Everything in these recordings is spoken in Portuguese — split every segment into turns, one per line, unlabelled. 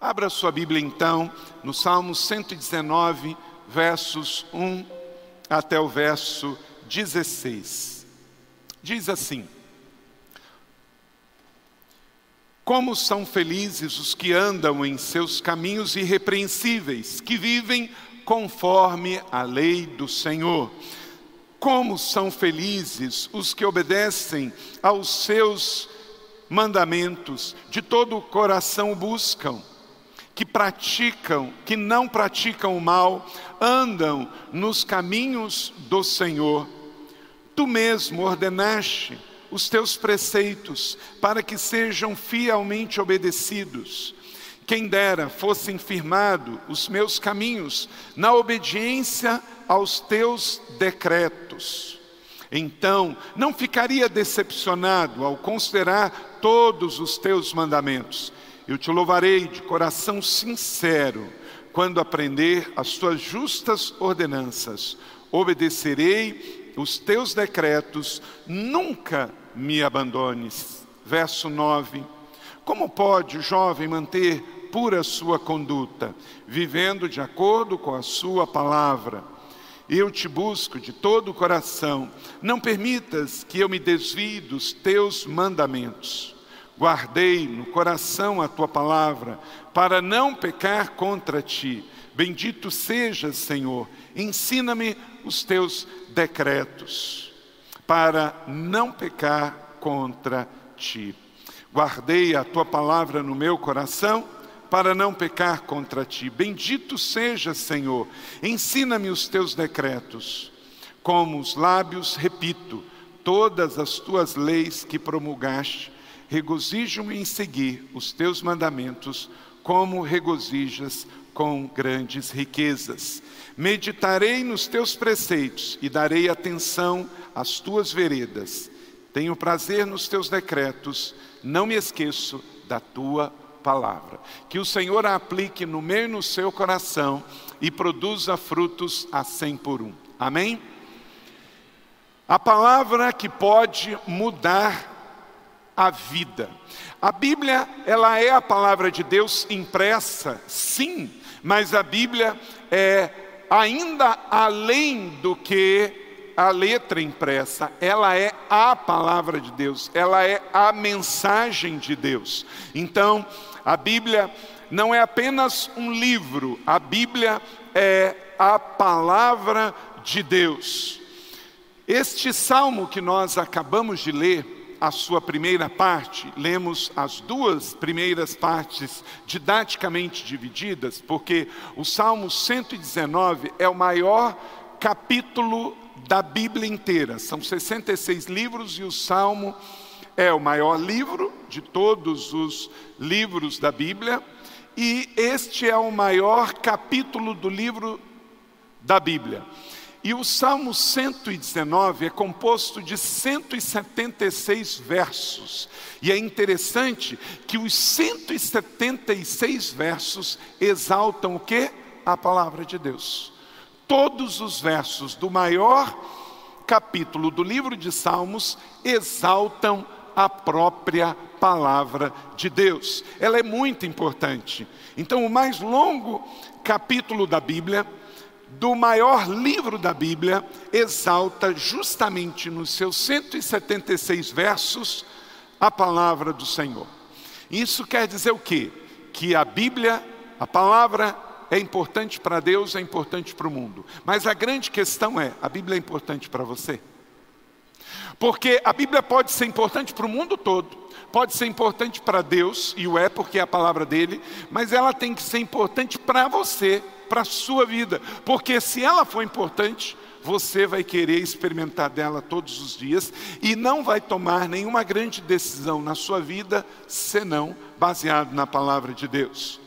Abra sua Bíblia então no Salmo 119, versos 1 até o verso 16. Diz assim: Como são felizes os que andam em seus caminhos irrepreensíveis, que vivem conforme a lei do Senhor. Como são felizes os que obedecem aos seus mandamentos, de todo o coração buscam que praticam, que não praticam o mal, andam nos caminhos do Senhor. Tu mesmo ordenaste os teus preceitos para que sejam fielmente obedecidos. Quem dera fossem firmados os meus caminhos na obediência aos teus decretos. Então, não ficaria decepcionado ao considerar todos os teus mandamentos eu te louvarei de coração sincero quando aprender as tuas justas ordenanças. Obedecerei os teus decretos, nunca me abandones. Verso 9. Como pode o jovem manter pura sua conduta, vivendo de acordo com a sua palavra? Eu te busco de todo o coração. Não permitas que eu me desvie dos teus mandamentos. Guardei no coração a tua palavra, para não pecar contra ti. Bendito sejas, Senhor, ensina-me os teus decretos, para não pecar contra ti. Guardei a tua palavra no meu coração, para não pecar contra ti. Bendito seja, Senhor, ensina-me os teus decretos. Como os lábios, repito, todas as tuas leis que promulgaste regozijo-me em seguir os teus mandamentos, como regozijas com grandes riquezas. Meditarei nos teus preceitos e darei atenção às tuas veredas. Tenho prazer nos teus decretos, não me esqueço da tua palavra. Que o Senhor a aplique no meio e no seu coração e produza frutos a cem por um. Amém? A palavra que pode mudar a vida. A Bíblia, ela é a palavra de Deus impressa, sim, mas a Bíblia é ainda além do que a letra impressa, ela é a palavra de Deus, ela é a mensagem de Deus. Então, a Bíblia não é apenas um livro, a Bíblia é a palavra de Deus. Este salmo que nós acabamos de ler, a sua primeira parte, lemos as duas primeiras partes didaticamente divididas, porque o Salmo 119 é o maior capítulo da Bíblia inteira. São 66 livros e o Salmo é o maior livro de todos os livros da Bíblia, e este é o maior capítulo do livro da Bíblia. E o Salmo 119 é composto de 176 versos. E é interessante que os 176 versos exaltam o que? A palavra de Deus. Todos os versos do maior capítulo do livro de Salmos exaltam a própria palavra de Deus. Ela é muito importante. Então, o mais longo capítulo da Bíblia do maior livro da Bíblia, exalta justamente nos seus 176 versos a palavra do Senhor. Isso quer dizer o quê? Que a Bíblia, a palavra é importante para Deus, é importante para o mundo. Mas a grande questão é: a Bíblia é importante para você? Porque a Bíblia pode ser importante para o mundo todo, pode ser importante para Deus, e o é porque é a palavra dele, mas ela tem que ser importante para você para a sua vida, porque se ela for importante, você vai querer experimentar dela todos os dias e não vai tomar nenhuma grande decisão na sua vida senão baseado na palavra de Deus.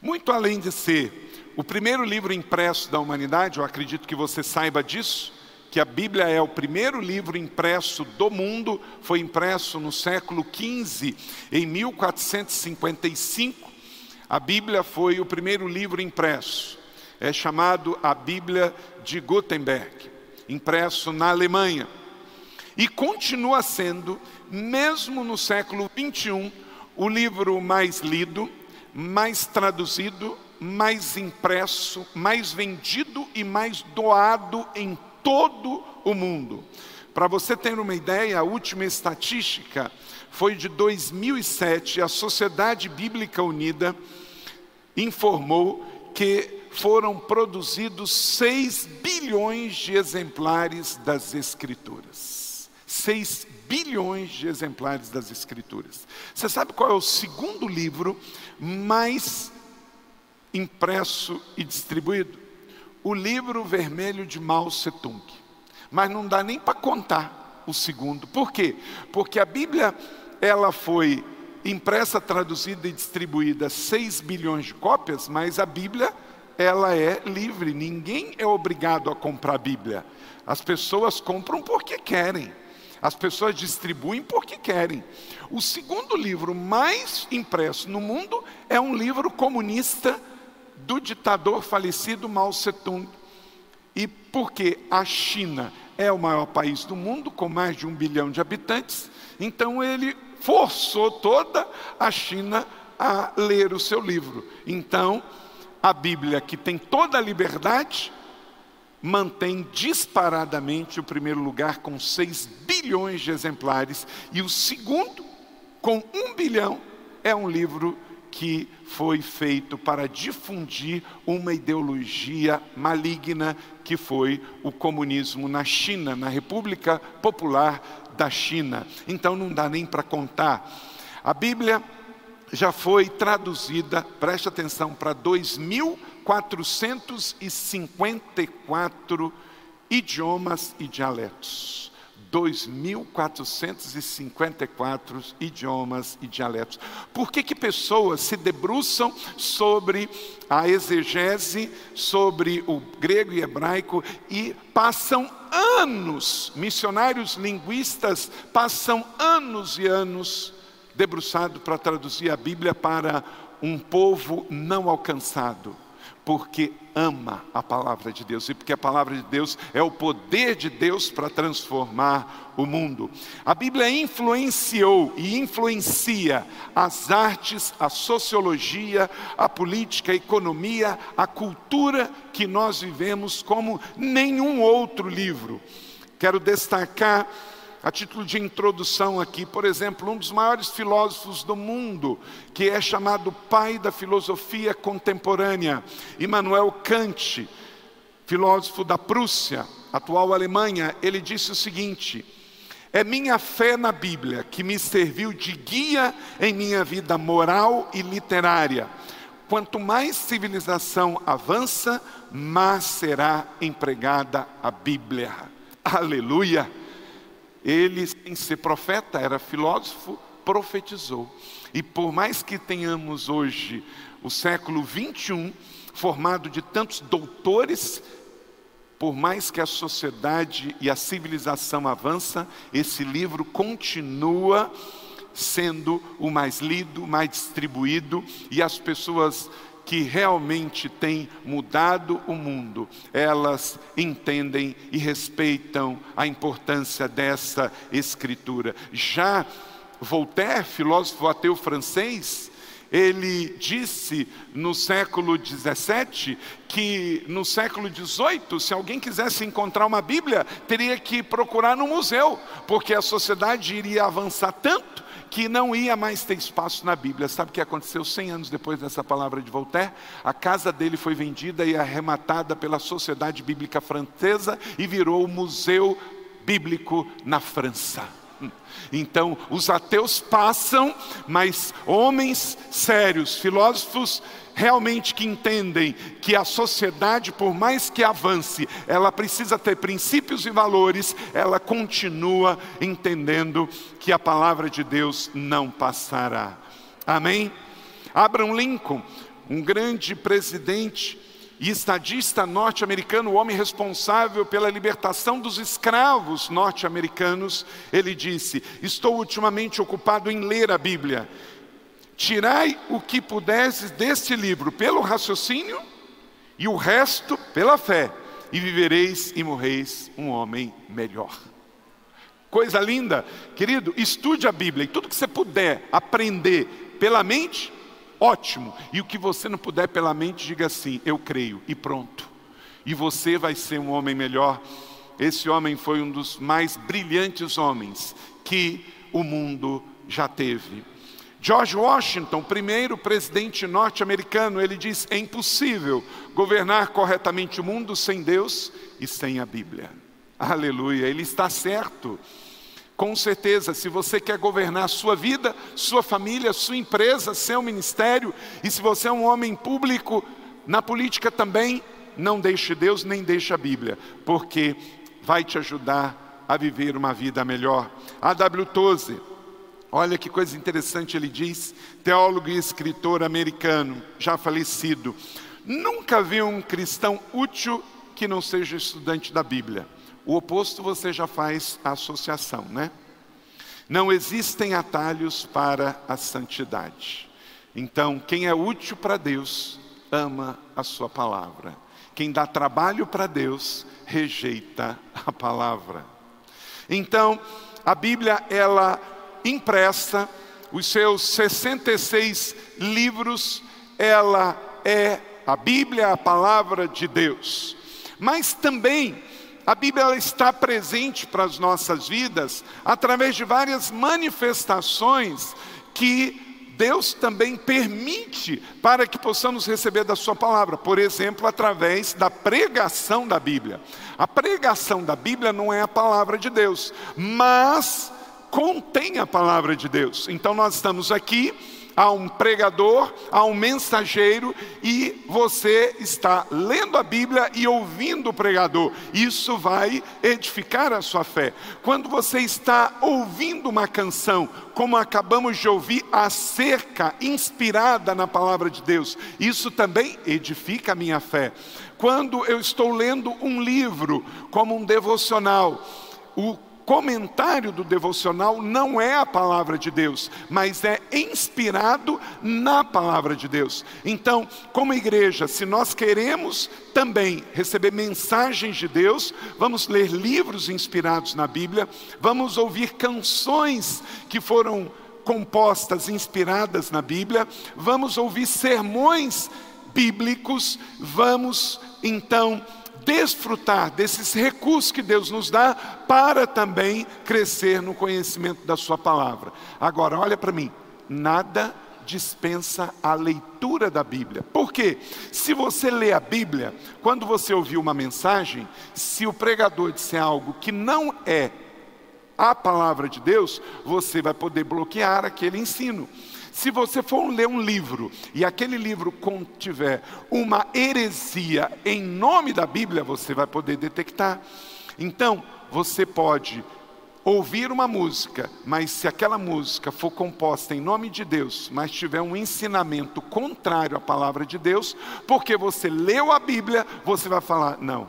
Muito além de ser o primeiro livro impresso da humanidade, eu acredito que você saiba disso, que a Bíblia é o primeiro livro impresso do mundo, foi impresso no século XV, em 1455. A Bíblia foi o primeiro livro impresso. É chamado a Bíblia de Gutenberg, impresso na Alemanha. E continua sendo, mesmo no século 21, o livro mais lido, mais traduzido, mais impresso, mais vendido e mais doado em todo o mundo. Para você ter uma ideia, a última estatística foi de 2007. A Sociedade Bíblica Unida informou que foram produzidos 6 bilhões de exemplares das Escrituras. 6 bilhões de exemplares das Escrituras. Você sabe qual é o segundo livro mais impresso e distribuído? O livro vermelho de Mao Tse-tung. Mas não dá nem para contar o segundo. Por quê? Porque a Bíblia ela foi impressa, traduzida e distribuída 6 bilhões de cópias, mas a Bíblia ela é livre, ninguém é obrigado a comprar a Bíblia. As pessoas compram porque querem. As pessoas distribuem porque querem. O segundo livro mais impresso no mundo é um livro comunista do ditador falecido Mao Tse-tung. E porque a China é o maior país do mundo, com mais de um bilhão de habitantes, então ele forçou toda a China a ler o seu livro. Então, a Bíblia, que tem toda a liberdade, mantém disparadamente o primeiro lugar com 6 bilhões de exemplares, e o segundo, com um bilhão, é um livro que foi feito para difundir uma ideologia maligna que foi o comunismo na China, na República Popular da China. Então não dá nem para contar. A Bíblia já foi traduzida, preste atenção, para 2.454 idiomas e dialetos. 2.454 idiomas e dialetos. Por que, que pessoas se debruçam sobre a exegese, sobre o grego e hebraico e passam anos, missionários linguistas passam anos e anos debruçado para traduzir a Bíblia para um povo não alcançado, porque ama a palavra de Deus e porque a palavra de Deus é o poder de Deus para transformar o mundo. A Bíblia influenciou e influencia as artes, a sociologia, a política, a economia, a cultura que nós vivemos como nenhum outro livro. Quero destacar a título de introdução aqui, por exemplo, um dos maiores filósofos do mundo, que é chamado pai da filosofia contemporânea, Immanuel Kant, filósofo da Prússia, atual Alemanha, ele disse o seguinte: é minha fé na Bíblia que me serviu de guia em minha vida moral e literária. Quanto mais civilização avança, mais será empregada a Bíblia. Aleluia! Ele, sem ser profeta, era filósofo, profetizou. E por mais que tenhamos hoje o século 21, formado de tantos doutores, por mais que a sociedade e a civilização avança, esse livro continua sendo o mais lido, mais distribuído, e as pessoas que realmente têm mudado o mundo, elas entendem e respeitam a importância dessa escritura. Já Voltaire, filósofo ateu francês, ele disse no século 17 que no século 18, se alguém quisesse encontrar uma Bíblia, teria que procurar no museu, porque a sociedade iria avançar tanto que não ia mais ter espaço na Bíblia. Sabe o que aconteceu 100 anos depois dessa palavra de Voltaire? A casa dele foi vendida e arrematada pela Sociedade Bíblica Francesa e virou o Museu Bíblico na França. Então, os ateus passam, mas homens sérios, filósofos realmente que entendem que a sociedade, por mais que avance, ela precisa ter princípios e valores, ela continua entendendo que a palavra de Deus não passará. Amém? Abraham Lincoln, um grande presidente e estadista norte-americano, o homem responsável pela libertação dos escravos norte-americanos, ele disse: Estou ultimamente ocupado em ler a Bíblia Tirai o que pudesses deste livro pelo raciocínio e o resto pela fé, e vivereis e morreis um homem melhor. Coisa linda, querido, estude a Bíblia e tudo que você puder aprender pela mente, ótimo. E o que você não puder pela mente, diga assim: eu creio, e pronto. E você vai ser um homem melhor. Esse homem foi um dos mais brilhantes homens que o mundo já teve. George Washington, primeiro presidente norte-americano, ele diz: é impossível governar corretamente o mundo sem Deus e sem a Bíblia. Aleluia, ele está certo. Com certeza, se você quer governar sua vida, sua família, sua empresa, seu ministério, e se você é um homem público, na política também, não deixe Deus nem deixe a Bíblia, porque vai te ajudar a viver uma vida melhor. A.W. Toze, olha que coisa interessante ele diz, teólogo e escritor americano, já falecido. Nunca vi um cristão útil que não seja estudante da Bíblia. O oposto você já faz a associação, né? Não existem atalhos para a santidade. Então, quem é útil para Deus, ama a sua palavra. Quem dá trabalho para Deus, rejeita a palavra. Então, a Bíblia, ela impressa, os seus 66 livros, ela é a Bíblia, a palavra de Deus. Mas também a Bíblia está presente para as nossas vidas através de várias manifestações que Deus também permite para que possamos receber da Sua palavra. Por exemplo, através da pregação da Bíblia. A pregação da Bíblia não é a palavra de Deus, mas contém a palavra de Deus. Então nós estamos aqui há um pregador, há um mensageiro e você está lendo a Bíblia e ouvindo o pregador. Isso vai edificar a sua fé. Quando você está ouvindo uma canção, como acabamos de ouvir, acerca, inspirada na palavra de Deus, isso também edifica a minha fé. Quando eu estou lendo um livro, como um devocional, o comentário do devocional não é a palavra de Deus, mas é inspirado na palavra de Deus. Então, como igreja, se nós queremos também receber mensagens de Deus, vamos ler livros inspirados na Bíblia, vamos ouvir canções que foram compostas, inspiradas na Bíblia, vamos ouvir sermões bíblicos, vamos então desfrutar desses recursos que Deus nos dá para também crescer no conhecimento da Sua palavra. Agora, olha para mim, nada dispensa a leitura da Bíblia. Por quê? Se você lê a Bíblia, quando você ouvir uma mensagem, se o pregador disser algo que não é a palavra de Deus, você vai poder bloquear aquele ensino. Se você for ler um livro e aquele livro contiver uma heresia em nome da Bíblia, você vai poder detectar. Então, você pode ouvir uma música, mas se aquela música for composta em nome de Deus, mas tiver um ensinamento contrário à palavra de Deus, porque você leu a Bíblia, você vai falar: não,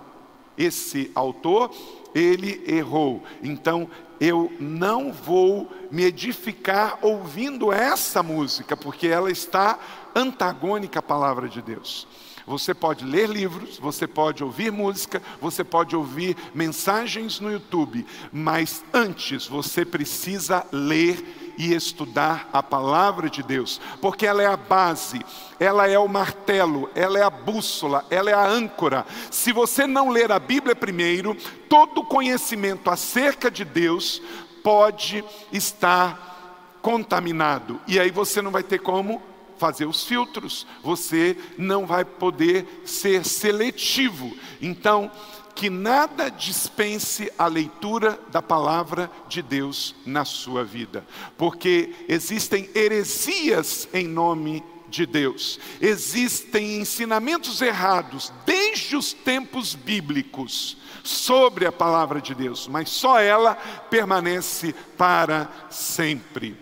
esse autor, ele errou. Então, eu não vou me edificar ouvindo essa música, porque ela está antagônica à palavra de Deus. Você pode ler livros, você pode ouvir música, você pode ouvir mensagens no YouTube, mas antes você precisa ler e estudar a palavra de Deus, porque ela é a base, ela é o martelo, ela é a bússola, ela é a âncora. Se você não ler a Bíblia primeiro, todo conhecimento acerca de Deus pode estar contaminado, e aí você não vai ter como fazer os filtros, você não vai poder ser seletivo. Então, que nada dispense a leitura da palavra de Deus na sua vida, porque existem heresias em nome de Deus, existem ensinamentos errados desde os tempos bíblicos sobre a palavra de Deus, mas só ela permanece para sempre.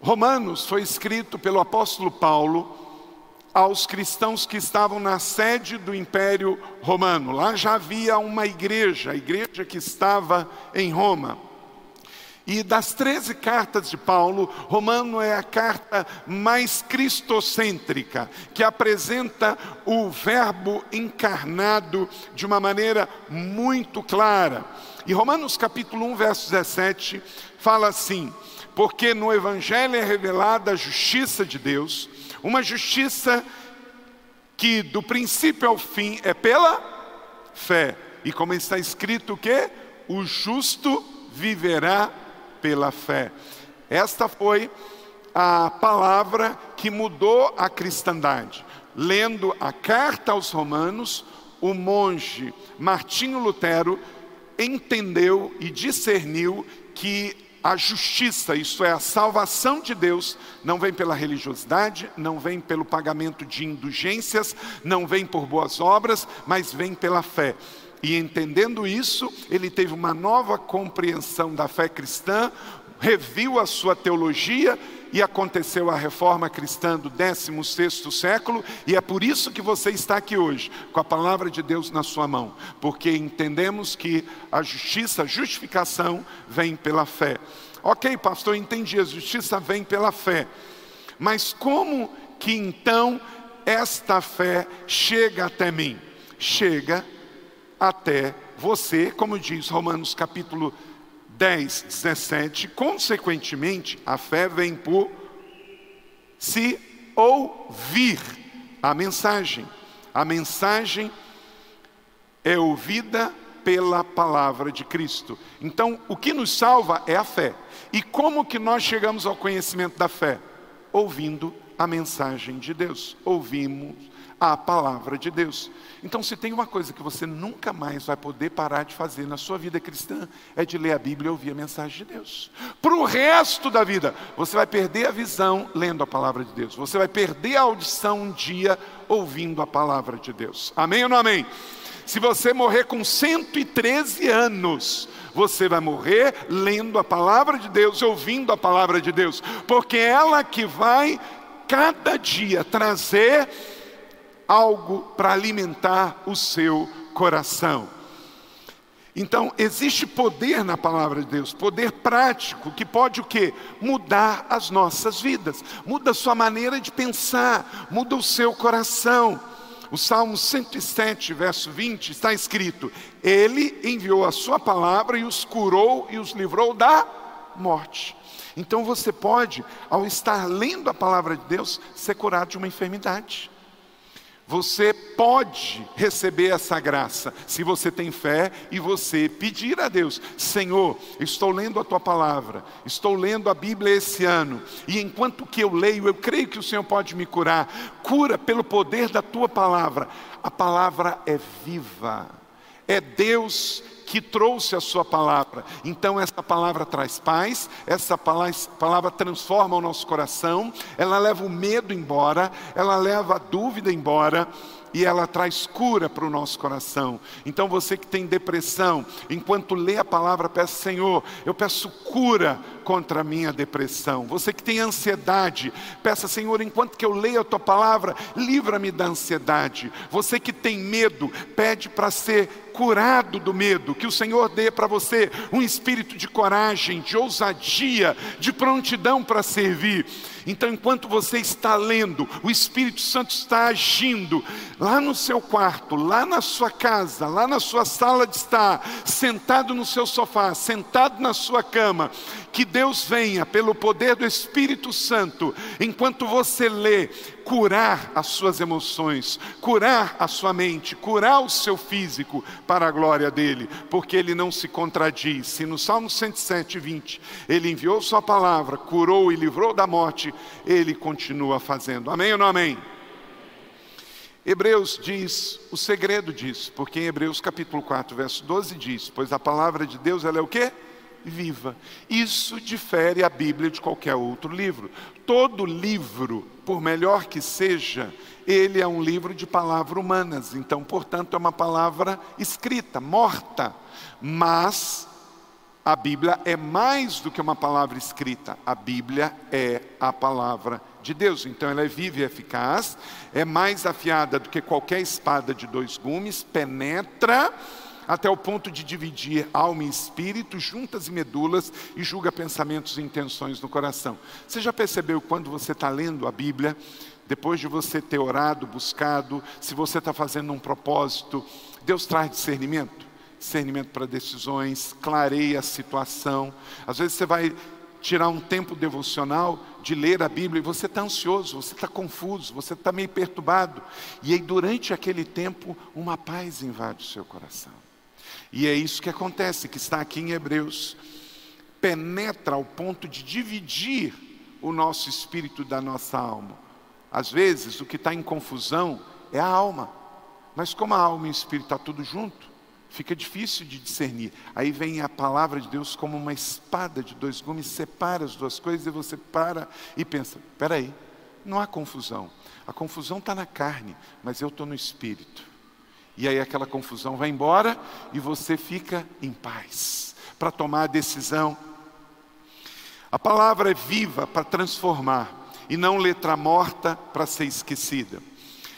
Romanos foi escrito pelo apóstolo Paulo aos cristãos que estavam na sede do Império Romano. Lá já havia uma igreja, a igreja que estava em Roma. E das 13 cartas de Paulo, Romano é a carta mais cristocêntrica, que apresenta o Verbo encarnado de uma maneira muito clara. E Romanos capítulo 1, verso 17, fala assim: Porque no Evangelho é revelada a justiça de Deus, uma justiça que do princípio ao fim é pela fé. E como está escrito que o justo viverá pela fé. Esta foi a palavra que mudou a cristandade. Lendo a carta aos Romanos, o monge Martinho Lutero entendeu e discerniu que a justiça, isto é, a salvação de Deus, não vem pela religiosidade, não vem pelo pagamento de indulgências, não vem por boas obras, mas vem pela fé. E entendendo isso, ele teve uma nova compreensão da fé cristã, reviu a sua teologia e aconteceu a reforma cristã do 16º século, e é por isso que você está aqui hoje, com a palavra de Deus na sua mão, porque entendemos que a justiça, a justificação vem pela fé. OK, pastor, entendi, a justiça vem pela fé. Mas como que então esta fé chega até mim? Chega até você, como diz Romanos capítulo 10, 17, consequentemente, a fé vem por se ouvir a mensagem. A mensagem é ouvida pela palavra de Cristo. Então, o que nos salva é a fé. E como que nós chegamos ao conhecimento da fé? Ouvindo a mensagem de Deus. Ouvimos a palavra de Deus. Então, se tem uma coisa que você nunca mais vai poder parar de fazer na sua vida cristã, é de ler a Bíblia e ouvir a mensagem de Deus. Para o resto da vida, você vai perder a visão lendo a palavra de Deus, você vai perder a audição um dia ouvindo a palavra de Deus. Amém ou não amém? Se você morrer com 113 anos, você vai morrer lendo a palavra de Deus, ouvindo a palavra de Deus, porque é ela que vai cada dia trazer algo para alimentar o seu coração. Então, existe poder na palavra de Deus, poder prático que pode o quê? Mudar as nossas vidas. Muda a sua maneira de pensar, muda o seu coração. O Salmo 107, verso 20, está escrito: Ele enviou a sua palavra e os curou e os livrou da morte. Então você pode, ao estar lendo a palavra de Deus, ser curado de uma enfermidade. Você pode receber essa graça se você tem fé e você pedir a Deus: Senhor, estou lendo a tua palavra, estou lendo a Bíblia esse ano, e enquanto que eu leio, eu creio que o Senhor pode me curar. Cura pelo poder da tua palavra. A palavra é viva, é Deus que trouxe a sua palavra. Então, essa palavra traz paz, essa palavra transforma o nosso coração, ela leva o medo embora, ela leva a dúvida embora e ela traz cura para o nosso coração. Então você que tem depressão, enquanto lê a palavra, peça, Senhor, eu peço cura contra a minha depressão. Você que tem ansiedade, peça, Senhor, enquanto que eu leio a tua palavra, livra-me da ansiedade. Você que tem medo, pede para ser curado do medo, que o Senhor dê para você um espírito de coragem, de ousadia, de prontidão para servir. Então, enquanto você está lendo, o Espírito Santo está agindo lá no seu quarto, lá na sua casa, lá na sua sala de estar, sentado no seu sofá, sentado na sua cama. Que Deus venha, pelo poder do Espírito Santo, enquanto você lê, curar as suas emoções, curar a sua mente, curar o seu físico para a glória dele, porque ele não se contradiz. Se no Salmo 107, 20, ele enviou sua palavra, curou e livrou da morte, ele continua fazendo. Amém ou não amém? Hebreus diz o segredo disso, porque em Hebreus capítulo 4, verso 12 diz: Pois a palavra de Deus ela é o quê? Viva. Isso difere a Bíblia de qualquer outro livro. Todo livro, por melhor que seja, ele é um livro de palavras humanas, então, portanto, é uma palavra escrita, morta. Mas a Bíblia é mais do que uma palavra escrita, a Bíblia é a palavra de Deus. Então ela é viva e eficaz, é mais afiada do que qualquer espada de dois gumes, penetra até o ponto de dividir alma e espírito, juntas e medulas, e julga pensamentos e intenções no coração. Você já percebeu quando você está lendo a Bíblia, depois de você ter orado, buscado, se você está fazendo um propósito, Deus traz discernimento? discernimento para decisões, clareia a situação. Às vezes você vai tirar um tempo devocional de ler a Bíblia e você está ansioso, você está confuso, você está meio perturbado. E aí, durante aquele tempo, uma paz invade o seu coração. E é isso que acontece, que está aqui em Hebreus. Penetra ao ponto de dividir o nosso espírito da nossa alma. Às vezes, o que está em confusão é a alma. Mas como a alma e o espírito estão tá tudo junto, fica difícil de discernir. Aí vem a palavra de Deus como uma espada de dois gumes, separa as duas coisas e você para e pensa: peraí, não há confusão. A confusão está na carne, mas eu estou no espírito. E aí aquela confusão vai embora e você fica em paz para tomar a decisão. A palavra é viva para transformar e não letra morta para ser esquecida.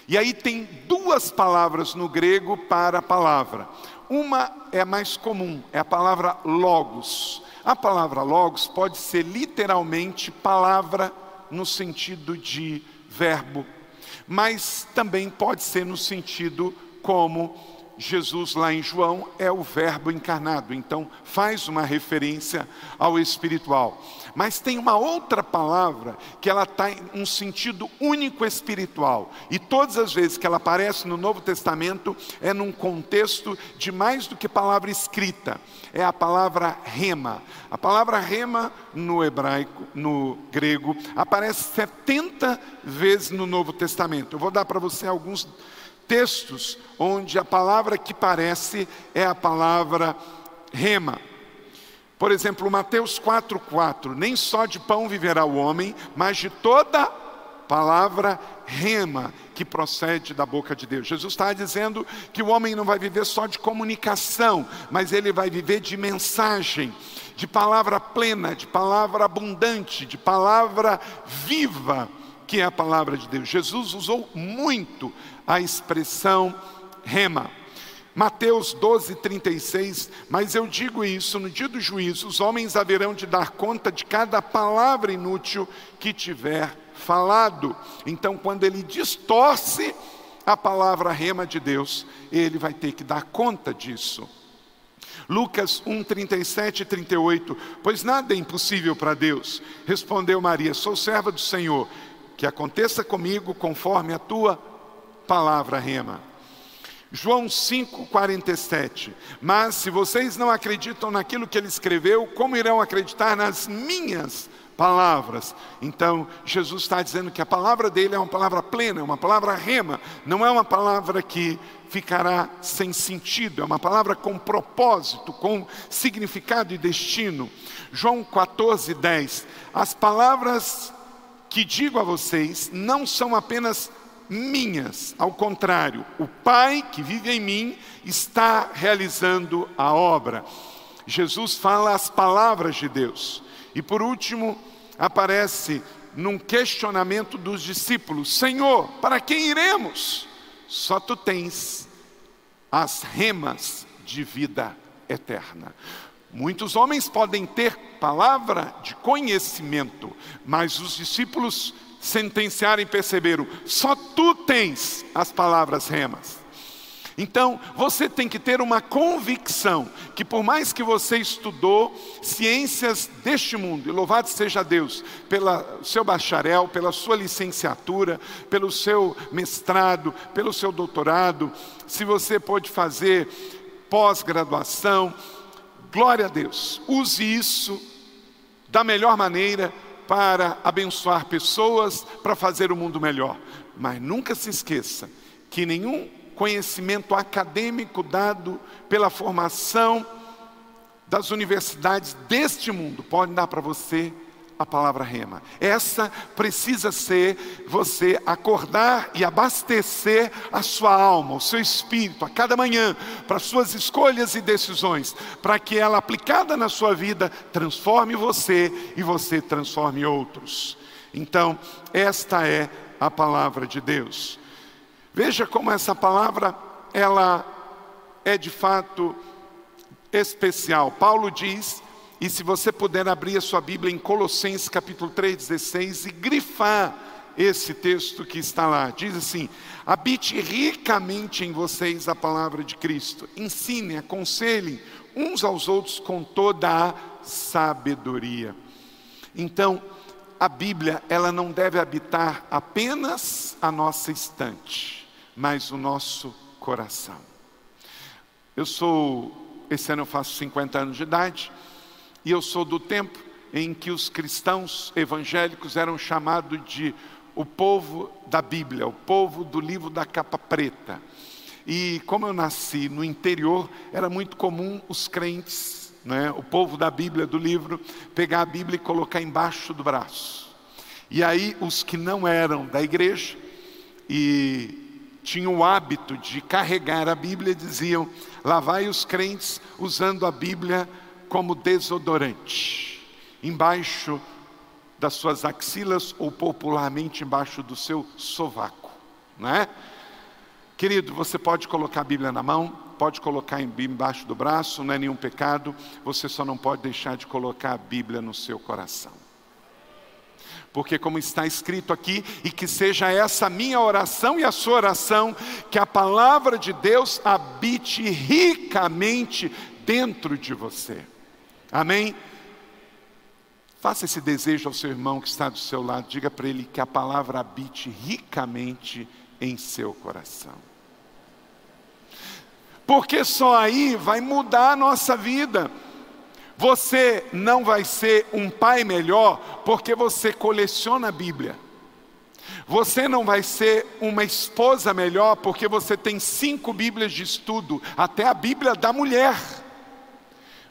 E aí tem duas palavras no grego para a palavra. Uma é a mais comum, é a palavra logos. A palavra logos pode ser literalmente palavra no sentido de verbo, mas também pode ser no sentido como Jesus lá em João é o Verbo encarnado, então faz uma referência ao espiritual. Mas tem uma outra palavra que ela está em um sentido único espiritual. E todas as vezes que ela aparece no Novo Testamento é num contexto de mais do que palavra escrita. É a palavra rema. A palavra rema no hebraico, no grego, aparece 70 vezes no Novo Testamento. Eu vou dar para você alguns textos onde a palavra que parece é a palavra rema. Por exemplo, Mateus 4,4: Nem só de pão viverá o homem, mas de toda palavra rema que procede da boca de Deus. Jesus está dizendo que o homem não vai viver só de comunicação, mas ele vai viver de mensagem, de palavra plena, de palavra abundante, de palavra viva, que é a palavra de Deus. Jesus usou muito a expressão rema. Mateus 12, 36, mas eu digo isso, no dia do juízo, os homens haverão de dar conta de cada palavra inútil que tiver falado. Então, quando ele distorce a palavra rema de Deus, ele vai ter que dar conta disso. Lucas 1, 37 e 38, pois nada é impossível para Deus. Respondeu Maria, sou serva do Senhor, que aconteça comigo conforme a tua palavra rema. João 5,47. Mas se vocês não acreditam naquilo que ele escreveu, como irão acreditar nas minhas palavras? Então, Jesus está dizendo que a palavra dele é uma palavra plena, é uma palavra rema, não é uma palavra que ficará sem sentido, é uma palavra com propósito, com significado e destino. João 14, 10. As palavras que digo a vocês não são apenas minhas. Ao contrário, o Pai que vive em mim está realizando a obra. Jesus fala as palavras de Deus. E por último, aparece num questionamento dos discípulos: Senhor, para quem iremos? Só tu tens as remas de vida eterna. Muitos homens podem ter palavra de conhecimento, mas os discípulos sentenciaram e perceberam: só tu tens as palavras remas. Então, você tem que ter uma convicção que, por mais que você estudou ciências deste mundo, e louvado seja Deus pelo seu bacharel, pela sua licenciatura, pelo seu mestrado, pelo seu doutorado, se você pode fazer pós-graduação, glória a Deus, use isso da melhor maneira para abençoar pessoas, para fazer o mundo melhor. Mas nunca se esqueça que nenhum conhecimento acadêmico dado pela formação das universidades deste mundo pode dar para você a palavra rema. Essa precisa ser você acordar e abastecer a sua alma, o seu espírito, a cada manhã, para suas escolhas e decisões, para que ela, aplicada na sua vida, transforme você e você transforme outros. Então, esta é a palavra de Deus. Veja como essa palavra, ela é de fato especial. Paulo diz e se você puder abrir a sua Bíblia em Colossenses capítulo 3, 16 e grifar esse texto que está lá. Diz assim: habite ricamente em vocês a palavra de Cristo. Ensinem, aconselhem uns aos outros com toda a sabedoria. Então, a Bíblia, ela não deve habitar apenas a nossa estante, mas o nosso coração. Eu sou, esse ano eu faço 50 anos de idade, e eu sou do tempo em que os cristãos evangélicos eram chamados de o povo da Bíblia, o povo do livro da capa preta. E como eu nasci no interior, era muito comum os crentes, né, o povo da Bíblia, do livro, pegar a Bíblia e colocar embaixo do braço. E aí os que não eram da igreja e tinham o hábito de carregar a Bíblia diziam: lá vai os crentes usando a Bíblia como desodorante, embaixo das suas axilas ou popularmente embaixo do seu sovaco, não é? Querido, você pode colocar a Bíblia na mão, pode colocar embaixo do braço, não é nenhum pecado, você só não pode deixar de colocar a Bíblia no seu coração. Porque, como está escrito aqui, e que seja essa minha oração e a sua oração, que a palavra de Deus habite ricamente dentro de você. Amém? Faça esse desejo ao seu irmão que está do seu lado, diga para ele que a palavra habite ricamente em seu coração. Porque só aí vai mudar a nossa vida. Você não vai ser um pai melhor porque você coleciona a Bíblia. Você não vai ser uma esposa melhor porque você tem cinco Bíblias de estudo, até a Bíblia da mulher.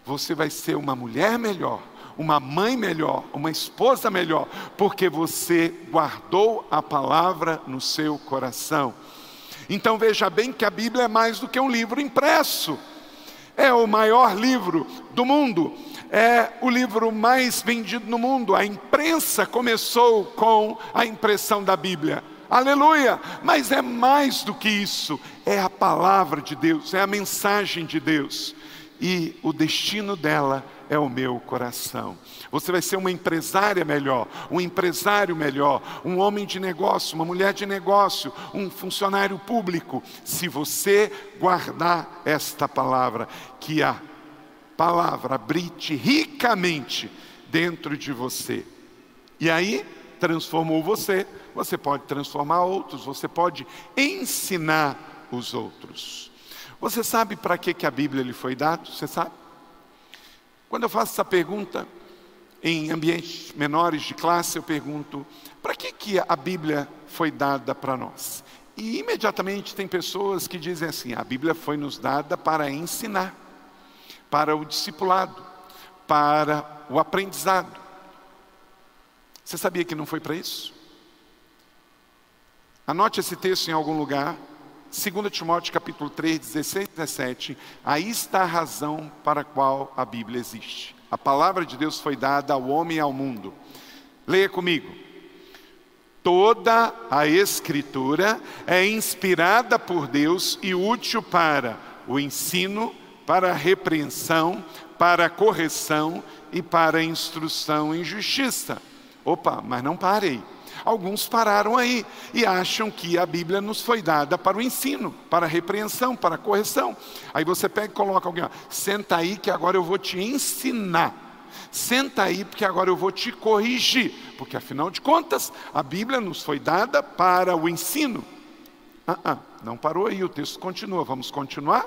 Você vai ser uma mulher melhor uma mãe melhor, uma esposa melhor, porque você guardou a palavra no seu coração. Então veja bem que a Bíblia é mais do que um livro impresso, é o maior livro do mundo, é o livro mais vendido no mundo. A imprensa começou com a impressão da Bíblia. Aleluia! Mas é mais do que isso, é a palavra de Deus, é a mensagem de Deus. E o destino dela é o meu coração. Você vai ser uma empresária melhor, um empresário melhor, um homem de negócio, uma mulher de negócio, um funcionário público, se você guardar esta palavra, que a palavra brite ricamente dentro de você. E aí, transformou você, você pode transformar outros, você pode ensinar os outros. Você sabe para que, que a Bíblia lhe foi dada? Você sabe? Quando eu faço essa pergunta em ambientes menores de classe, eu pergunto: para que, que a Bíblia foi dada para nós? E imediatamente tem pessoas que dizem assim: a Bíblia foi nos dada para ensinar, para o discipulado, para o aprendizado. Você sabia que não foi para isso? Anote esse texto em algum lugar, 2 Timóteo capítulo 3, 16 e 17, aí está a razão para a qual a Bíblia existe. A palavra de Deus foi dada ao homem e ao mundo. Leia comigo. Toda a Escritura é inspirada por Deus e útil para o ensino, para a repreensão, para a correção e para a instrução em justiça. Opa, mas não parei. Alguns pararam aí e acham que a Bíblia nos foi dada para o ensino, para a repreensão, para a correção. Aí você pega e coloca alguém, ó, senta aí que agora eu vou te ensinar. Senta aí porque agora eu vou te corrigir, porque afinal de contas a Bíblia nos foi dada para o ensino. Ah, ah, não parou aí, o texto continua. Vamos continuar?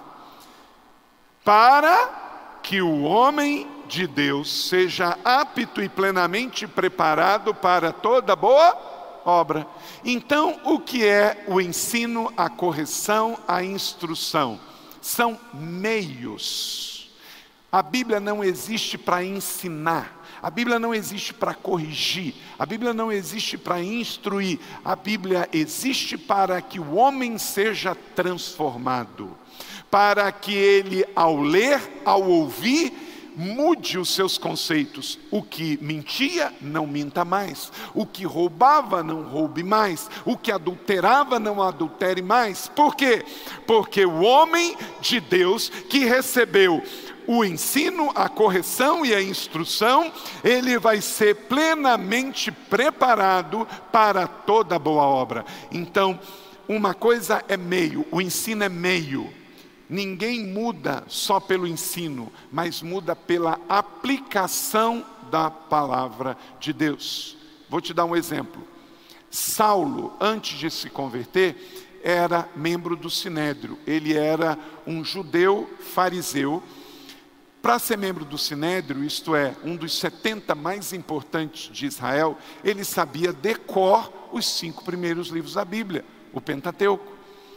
Para que o homem de Deus seja apto e plenamente preparado para toda boa obra. Então, o que é o ensino, a correção, a instrução? São meios. A Bíblia não existe para ensinar. A Bíblia não existe para corrigir, a Bíblia não existe para instruir, a Bíblia existe para que o homem seja transformado, para que ele, ao ler, ao ouvir, mude os seus conceitos. O que mentia, não minta mais. O que roubava, não roube mais. O que adulterava, não adultere mais. Por quê? Porque o homem de Deus que recebeu o ensino, a correção e a instrução, ele vai ser plenamente preparado para toda boa obra. Então, uma coisa é meio, o ensino é meio. Ninguém muda só pelo ensino, mas muda pela aplicação da palavra de Deus. Vou te dar um exemplo. Saulo, antes de se converter, era membro do sinédrio. Ele era um judeu fariseu. Para ser membro do sinédrio, isto é, um dos 70 mais importantes de Israel, ele sabia decor os cinco primeiros livros da Bíblia, o Pentateuco.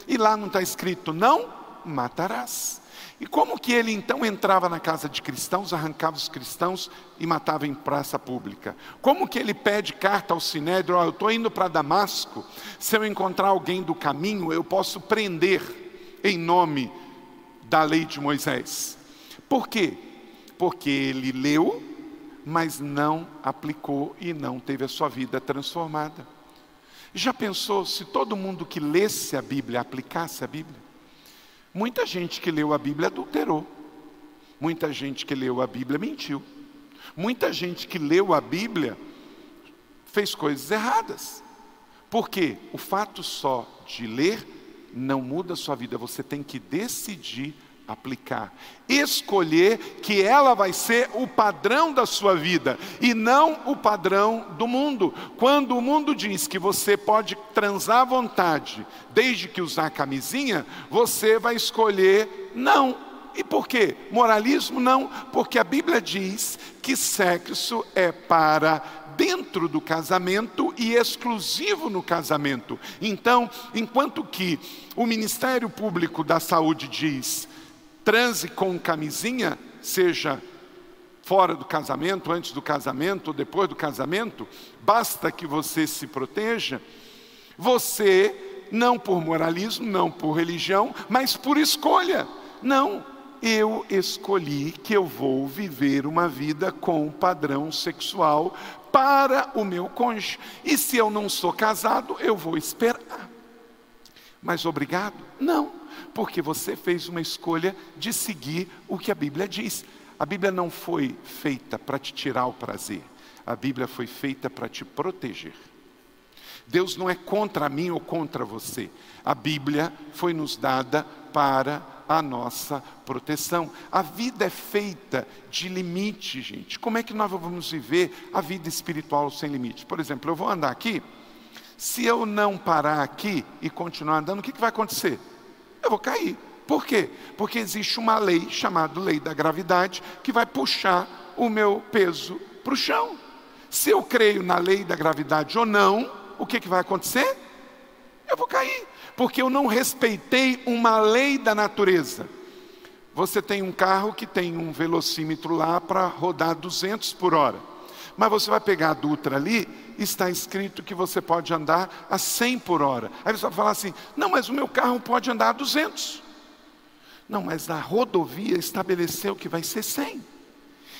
E lá não está escrito, não matarás. E como que ele então entrava na casa de cristãos, arrancava os cristãos e matava em praça pública? Como que ele pede carta ao Sinédrio, oh, eu estou indo para Damasco, se eu encontrar alguém do caminho, eu posso prender em nome da lei de Moisés. Por quê? Porque ele leu, mas não aplicou e não teve a sua vida transformada. Já pensou se todo mundo que lesse a Bíblia aplicasse a Bíblia? Muita gente que leu a Bíblia adulterou. Muita gente que leu a Bíblia mentiu. Muita gente que leu a Bíblia fez coisas erradas. Porque o fato só de ler não muda a sua vida, você tem que decidir aplicar, escolher que ela vai ser o padrão da sua vida e não o padrão do mundo. Quando o mundo diz que você pode transar à vontade, desde que usar camisinha, você vai escolher não. E por quê? Moralismo não, porque a Bíblia diz que sexo é para dentro do casamento e exclusivo no casamento. Então, enquanto que o Ministério Público da Saúde diz transe com camisinha, seja fora do casamento, antes do casamento ou depois do casamento, basta que você se proteja. Você, não por moralismo, não por religião, mas por escolha. Não, eu escolhi que eu vou viver uma vida com padrão sexual para o meu cônjuge. E se eu não sou casado, eu vou esperar. Mas obrigado? Não porque você fez uma escolha de seguir o que a Bíblia diz. A Bíblia não foi feita para te tirar o prazer, a Bíblia foi feita para te proteger. Deus não é contra mim ou contra você. A Bíblia foi nos dada para a nossa proteção. A vida é feita de limite, gente. Como é que nós vamos viver a vida espiritual sem limite? Por exemplo, eu vou andar aqui, se eu não parar aqui e continuar andando, o que, que vai acontecer? eu vou cair. Por quê? Porque existe uma lei chamada lei da gravidade que vai puxar o meu peso para o chão. Se eu creio na lei da gravidade ou não, o que, que vai acontecer? Eu vou cair, porque eu não respeitei uma lei da natureza. Você tem um carro que tem um velocímetro lá para rodar 200 por hora. Mas você vai pegar a Dutra ali, está escrito que você pode andar a 100 por hora. Aí você vai falar assim: não, mas o meu carro pode andar a 200. Não, mas a rodovia estabeleceu que vai ser 100.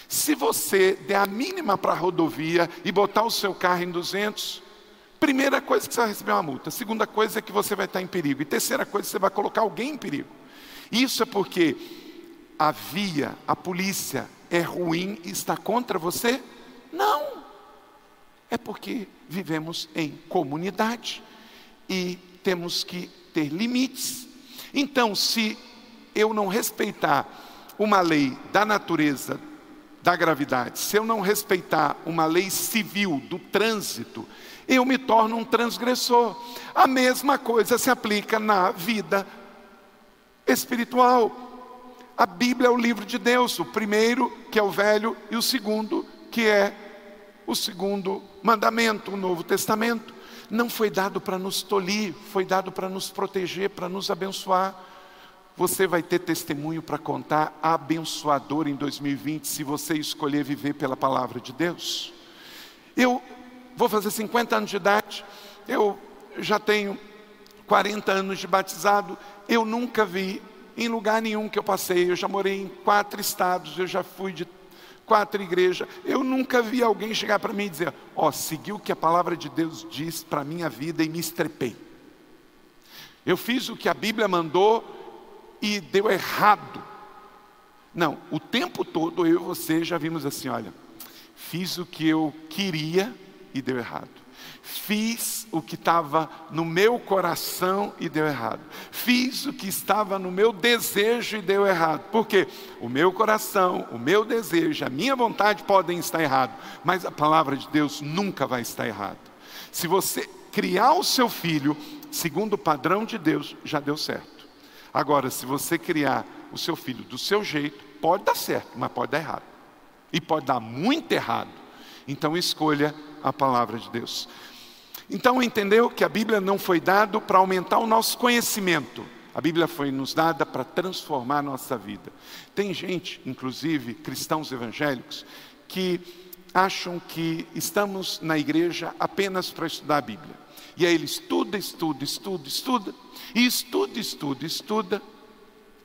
Se você der a mínima para a rodovia e botar o seu carro em 200, primeira coisa que você vai receber uma multa. Segunda coisa é que você vai estar em perigo. E terceira coisa, você vai colocar alguém em perigo. Isso é porque a via, a polícia é ruim e está contra você? Não. É porque vivemos em comunidade e temos que ter limites. Então, se eu não respeitar uma lei da natureza da gravidade, se eu não respeitar uma lei civil do trânsito, eu me torno um transgressor. A mesma coisa se aplica na vida espiritual. A Bíblia é o livro de Deus, o primeiro, que é o velho, e o segundo, que é o segundo mandamento, o Novo Testamento. Não foi dado para nos tolir, foi dado para nos proteger, para nos abençoar. Você vai ter testemunho para contar abençoador em 2020 se você escolher viver pela palavra de Deus. Eu vou fazer 50 anos de idade, eu já tenho 40 anos de batizado, eu nunca vi em lugar nenhum que eu passei, eu já morei em quatro estados, eu já fui de quatro igrejas. Eu nunca vi alguém chegar para mim e dizer: Ó, oh, segui o que a palavra de Deus diz para a minha vida e me estrepei. Eu fiz o que a Bíblia mandou e deu errado. Não, o tempo todo eu e você já vimos assim: olha, fiz o que eu queria e deu errado. Fiz o que estava no meu coração e deu errado. Fiz o que estava no meu desejo e deu errado. Porque o meu coração, o meu desejo, a minha vontade podem estar errados, mas a palavra de Deus nunca vai estar errada. Se você criar o seu filho segundo o padrão de Deus, já deu certo. Agora, se você criar o seu filho do seu jeito, pode dar certo, mas pode dar errado. E pode dar muito errado. Então escolha a palavra de Deus. Então entendeu que a Bíblia não foi dada para aumentar o nosso conhecimento. A Bíblia foi nos dada para transformar a nossa vida. Tem gente, inclusive cristãos evangélicos, que acham que estamos na igreja apenas para estudar a Bíblia. E aí ele estuda, estuda, estuda, estuda, e estuda, estuda, estuda,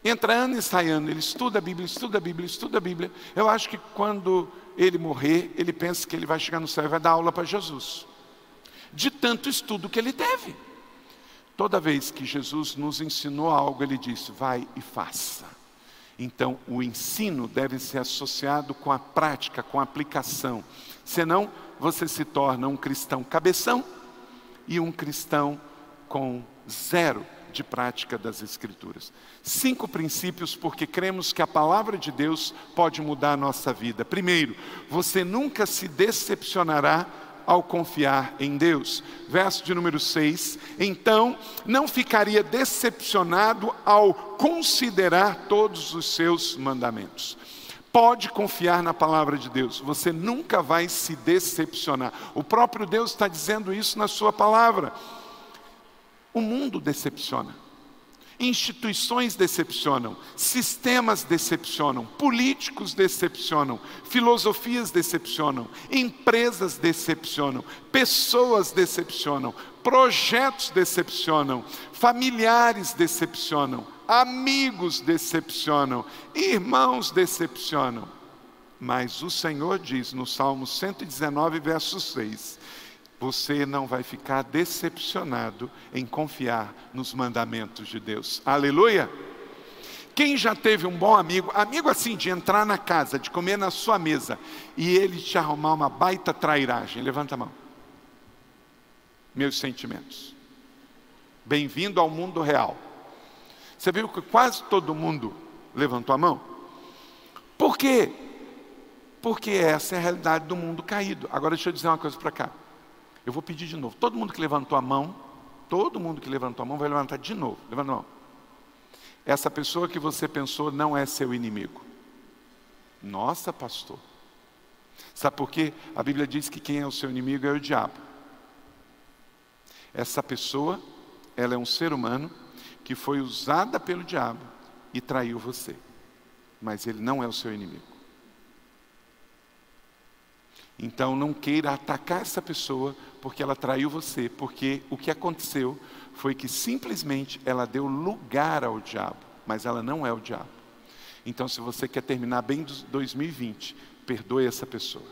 Entra ano e sai ano, ele estuda a Bíblia, estuda a Bíblia, estuda a Bíblia. Eu acho que quando ele morrer, ele pensa que ele vai chegar no céu e vai dar aula para Jesus. De tanto estudo que ele teve. Toda vez que Jesus nos ensinou algo, ele disse: vai e faça. Então, o ensino deve ser associado com a prática, com a aplicação. Senão, você se torna um cristão cabeção e um cristão com zero de prática das Escrituras. Cinco princípios, porque cremos que a palavra de Deus pode mudar a nossa vida. Primeiro, você nunca se decepcionará ao confiar em Deus. Verso de número 6. Então, não ficaria decepcionado ao considerar todos os seus mandamentos. Pode confiar na palavra de Deus, você nunca vai se decepcionar. O próprio Deus está dizendo isso na Sua palavra. O mundo decepciona. Instituições decepcionam, sistemas decepcionam, políticos decepcionam, filosofias decepcionam, empresas decepcionam, pessoas decepcionam, projetos decepcionam, familiares decepcionam, amigos decepcionam, irmãos decepcionam. Mas o Senhor diz no Salmo 119, verso 6: você não vai ficar decepcionado em confiar nos mandamentos de Deus. Aleluia! Quem já teve um bom amigo, amigo assim, de entrar na casa, de comer na sua mesa, e ele te arrumar uma baita trairagem? Levanta a mão. Meus sentimentos. Bem-vindo ao mundo real. Você viu que quase todo mundo levantou a mão? Por quê? Porque essa é a realidade do mundo caído. Agora deixa eu dizer uma coisa para cá. Eu vou pedir de novo. Todo mundo que levantou a mão, todo mundo que levantou a mão vai levantar de novo. Levanta a mão. Essa pessoa que você pensou não é seu inimigo. Nossa, pastor. Sabe por quê? A Bíblia diz que quem é o seu inimigo é o diabo. Essa pessoa, ela é um ser humano que foi usada pelo diabo e traiu você. Mas ele não é o seu inimigo. Então não queira atacar essa pessoa porque ela traiu você, porque o que aconteceu foi que simplesmente ela deu lugar ao diabo, mas ela não é o diabo. Então, se você quer terminar bem 2020, perdoe essa pessoa.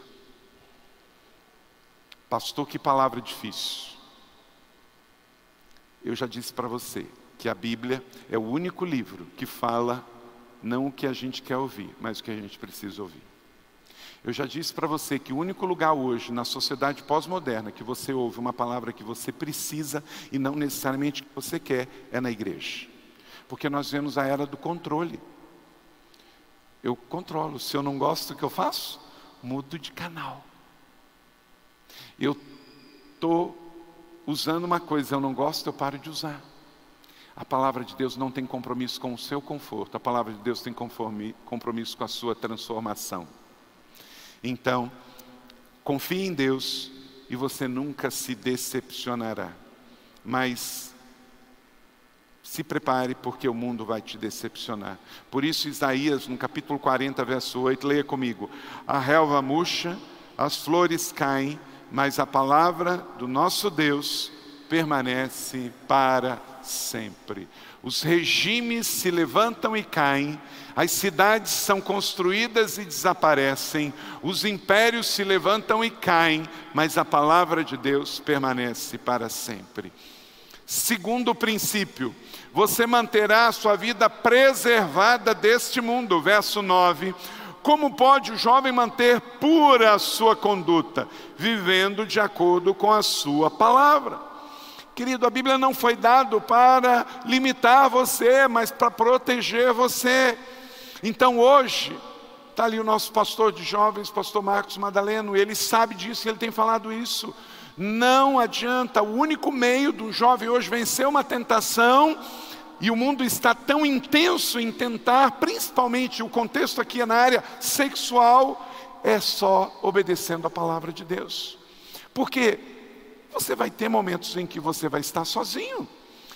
Pastor, que palavra difícil. Eu já disse para você que a Bíblia é o único livro que fala não o que a gente quer ouvir, mas o que a gente precisa ouvir. Eu já disse para você que o único lugar hoje na sociedade pós-moderna que você ouve uma palavra que você precisa e não necessariamente que você quer é na igreja. Porque nós vemos a era do controle. Eu controlo. Se eu não gosto do que eu faço, mudo de canal. Eu estou usando uma coisa, eu não gosto, eu paro de usar. A palavra de Deus não tem compromisso com o seu conforto, a palavra de Deus tem compromisso com a sua transformação. Então, confie em Deus e você nunca se decepcionará. Mas se prepare, porque o mundo vai te decepcionar. Por isso, Isaías, no capítulo 40, verso 8, leia comigo: A relva murcha, as flores caem, mas a palavra do nosso Deus permanece para sempre. Os regimes se levantam e caem, as cidades são construídas e desaparecem, os impérios se levantam e caem, mas a palavra de Deus permanece para sempre. Segundo princípio, você manterá a sua vida preservada deste mundo. Verso 9. Como pode o jovem manter pura a sua conduta? Vivendo de acordo com a sua palavra. Querido, a Bíblia não foi dado para limitar você, mas para proteger você. Então hoje, está ali o nosso pastor de jovens, pastor Marcos Madaleno, ele sabe disso, ele tem falado isso. Não adianta, o único meio do jovem hoje vencer uma tentação, e o mundo está tão intenso em tentar, principalmente o contexto aqui é na área sexual, é só obedecendo a palavra de Deus. Porque você vai ter momentos em que você vai estar sozinho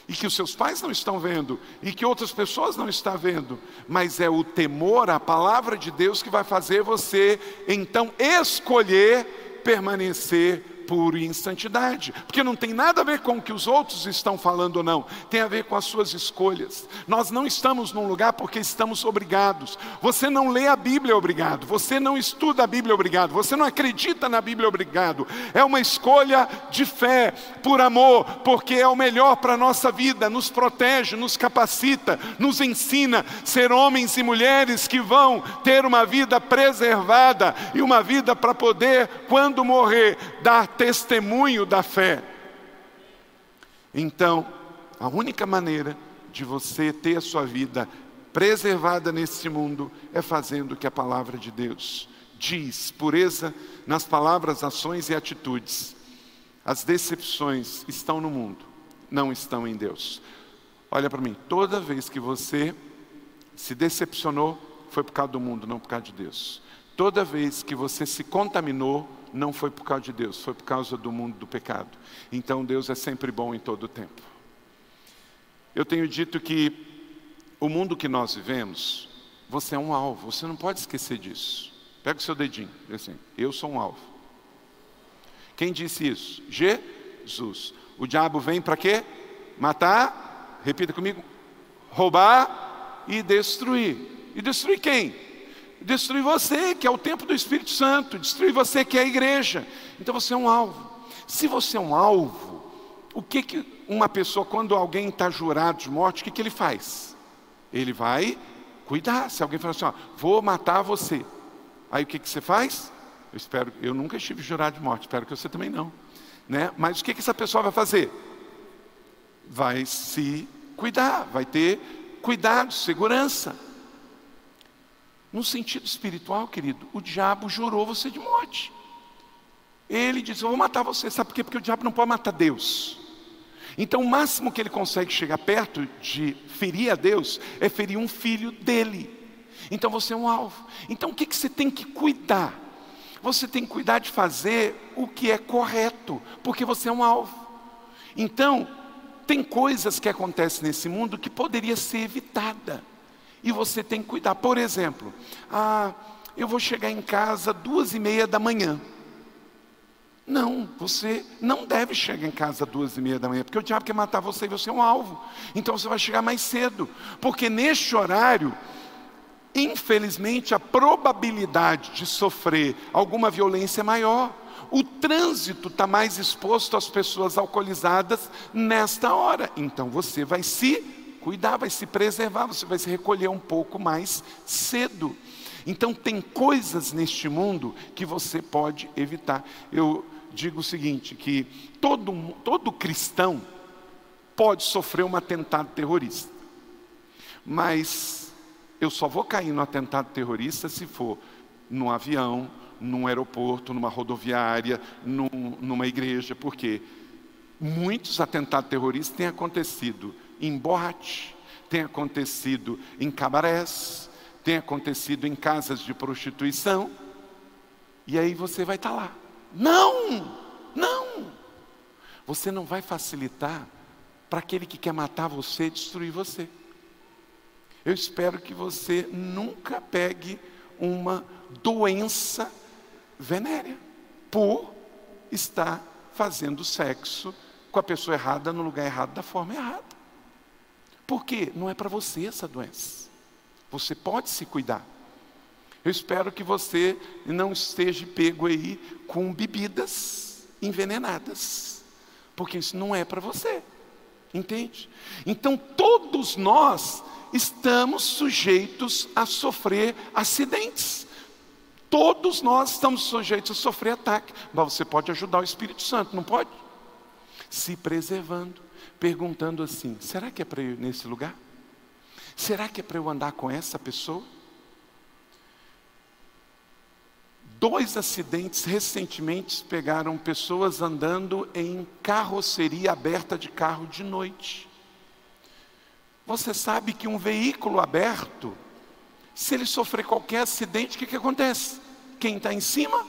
e que os seus pais não estão vendo, e que outras pessoas não estão vendo, mas é o temor à palavra de Deus que vai fazer você então escolher permanecer puro e em santidade, porque não tem nada a ver com o que os outros estão falando ou não, tem a ver com as suas escolhas. Nós não estamos num lugar porque estamos obrigados. Você não lê a Bíblia obrigado, você não estuda a Bíblia obrigado, você não acredita na Bíblia obrigado. É uma escolha de fé, por amor, porque é o melhor para a nossa vida, nos protege, nos capacita, nos ensina a ser homens e mulheres que vão ter uma vida preservada e uma vida para poder, quando morrer, dar testemunho da fé. Então, a única maneira de você ter a sua vida preservada nesse mundo é fazendo o que a palavra de Deus diz, pureza nas palavras, ações e atitudes. As decepções estão no mundo, não estão em Deus. Olha para mim, toda vez que você se decepcionou, foi por causa do mundo, não por causa de Deus. Toda vez que você se contaminou, não foi por causa de Deus, foi por causa do mundo do pecado. Então Deus é sempre bom em todo o tempo. Eu tenho dito que o mundo que nós vivemos, você é um alvo, você não pode esquecer disso. Pega o seu dedinho, assim, eu sou um alvo. Quem disse isso? Jesus. O diabo vem para quê? Matar, repita comigo, roubar e destruir. E destruir quem? Destruir você, que é o templo do Espírito Santo, destruir você, que é a igreja. Então você é um alvo. Se você é um alvo, o que, que uma pessoa, quando alguém está jurado de morte, o que, que ele faz? Ele vai cuidar. Se alguém fala assim, ó, vou matar você. Aí o que, que você faz? Eu espero, eu nunca estive jurado de morte, espero que você também não. Né? Mas o que, que essa pessoa vai fazer? Vai se cuidar, vai ter cuidado, segurança. No sentido espiritual, querido, o diabo jurou você de morte. Ele disse: Eu vou matar você. Sabe por quê? Porque o diabo não pode matar Deus. Então, o máximo que ele consegue chegar perto de ferir a Deus é ferir um filho dele. Então, você é um alvo. Então, o que, que você tem que cuidar? Você tem que cuidar de fazer o que é correto, porque você é um alvo. Então, tem coisas que acontecem nesse mundo que poderia ser evitada e você tem que cuidar. Por exemplo, ah, eu vou chegar em casa duas e meia da manhã. Não, você não deve chegar em casa duas e meia da manhã, porque o diabo quer matar você e você é um alvo. Então você vai chegar mais cedo, porque neste horário, infelizmente, a probabilidade de sofrer alguma violência é maior. O trânsito está mais exposto às pessoas alcoolizadas nesta hora. Então você vai se cuidar, vai se preservar, você vai se recolher um pouco mais cedo. Então, tem coisas neste mundo que você pode evitar. Eu digo o seguinte: que todo, todo cristão pode sofrer um atentado terrorista, mas eu só vou cair no atentado terrorista se for num avião, num aeroporto, numa rodoviária, num, numa igreja, porque muitos atentados terroristas têm acontecido em boate, tem acontecido em cabarés, tem acontecido em casas de prostituição. E aí você vai estar tá lá. Não! Não! Você não vai facilitar para aquele que quer matar você, destruir você. Eu espero que você nunca pegue uma doença venérea por estar fazendo sexo com a pessoa errada no lugar errado, da forma errada. Porque não é para você essa doença. Você pode se cuidar. Eu espero que você não esteja pego aí com bebidas envenenadas, porque isso não é para você. Entende? Então todos nós estamos sujeitos a sofrer acidentes. Todos nós estamos sujeitos a sofrer ataque. Mas você pode ajudar o Espírito Santo, não pode? Se preservando, perguntando assim: será que é para ir nesse lugar? Será que é para eu andar com essa pessoa? Dois acidentes recentemente pegaram pessoas andando em carroceria aberta de carro de noite. Você sabe que um veículo aberto, se ele sofrer qualquer acidente, o que, que acontece? Quem está em cima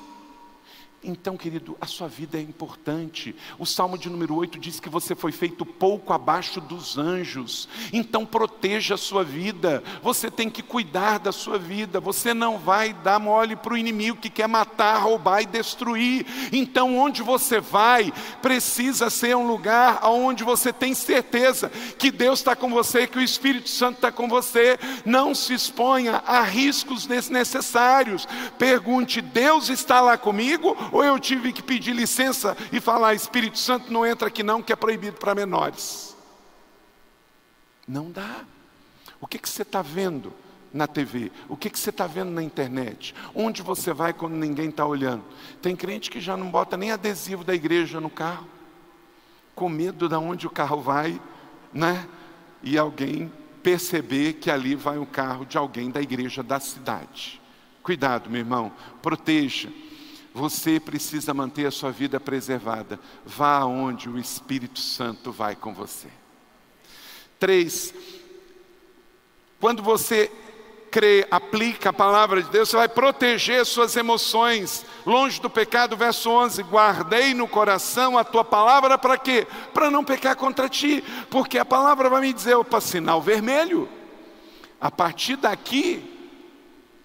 então, querido, a sua vida é importante. O Salmo de número 8 diz que você foi feito pouco abaixo dos anjos. Então, proteja a sua vida. Você tem que cuidar da sua vida. Você não vai dar mole para o inimigo que quer matar, roubar e destruir. Então, onde você vai, precisa ser um lugar onde você tem certeza que Deus está com você, que o Espírito Santo está com você. Não se exponha a riscos desnecessários. Pergunte: Deus está lá comigo? Ou eu tive que pedir licença e falar: Espírito Santo não entra aqui, não, que é proibido para menores. Não dá. O que, que você está vendo na TV? O que, que você está vendo na internet? Onde você vai quando ninguém está olhando? Tem crente que já não bota nem adesivo da igreja no carro, com medo de onde o carro vai, né? E alguém perceber que ali vai o carro de alguém da igreja da cidade. Cuidado, meu irmão, proteja. Você precisa manter a sua vida preservada. Vá aonde o Espírito Santo vai com você. Três, quando você crê, aplica a palavra de Deus, você vai proteger suas emoções, longe do pecado, verso 11: guardei no coração a tua palavra para quê? Para não pecar contra ti, porque a palavra vai me dizer, opa, sinal vermelho, a partir daqui,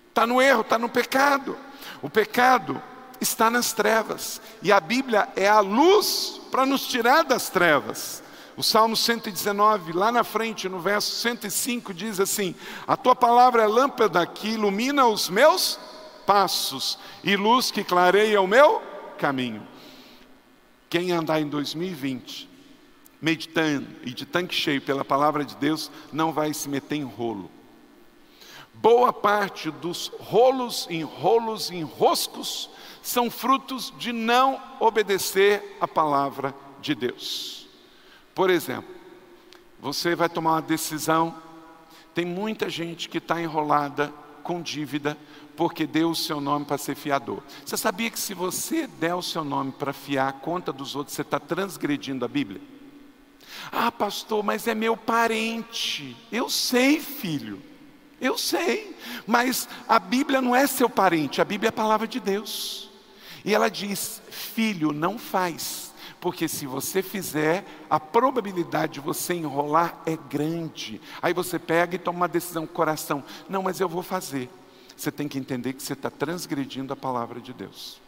está no erro, está no pecado. O pecado está nas trevas, e a Bíblia é a luz para nos tirar das trevas. O Salmo 119, lá na frente, no verso 105, diz assim: A tua palavra é lâmpada que ilumina os meus passos e luz que clareia o meu caminho. Quem andar em 2020, meditando e de tanque cheio pela palavra de Deus, não vai se meter em rolo. Boa parte dos rolos, enrolos, enroscos são frutos de não obedecer a palavra de Deus. Por exemplo, você vai tomar uma decisão, tem muita gente que está enrolada com dívida porque deu o seu nome para ser fiador. Você sabia que se você der o seu nome para fiar a conta dos outros, você está transgredindo a Bíblia? Ah, pastor, mas é meu parente. Eu sei, filho. Eu sei. Mas a Bíblia não é seu parente, a Bíblia é a palavra de Deus. E ela diz: Filho, não faz, porque se você fizer, a probabilidade de você enrolar é grande. Aí você pega e toma uma decisão com o coração: Não, mas eu vou fazer. Você tem que entender que você está transgredindo a palavra de Deus.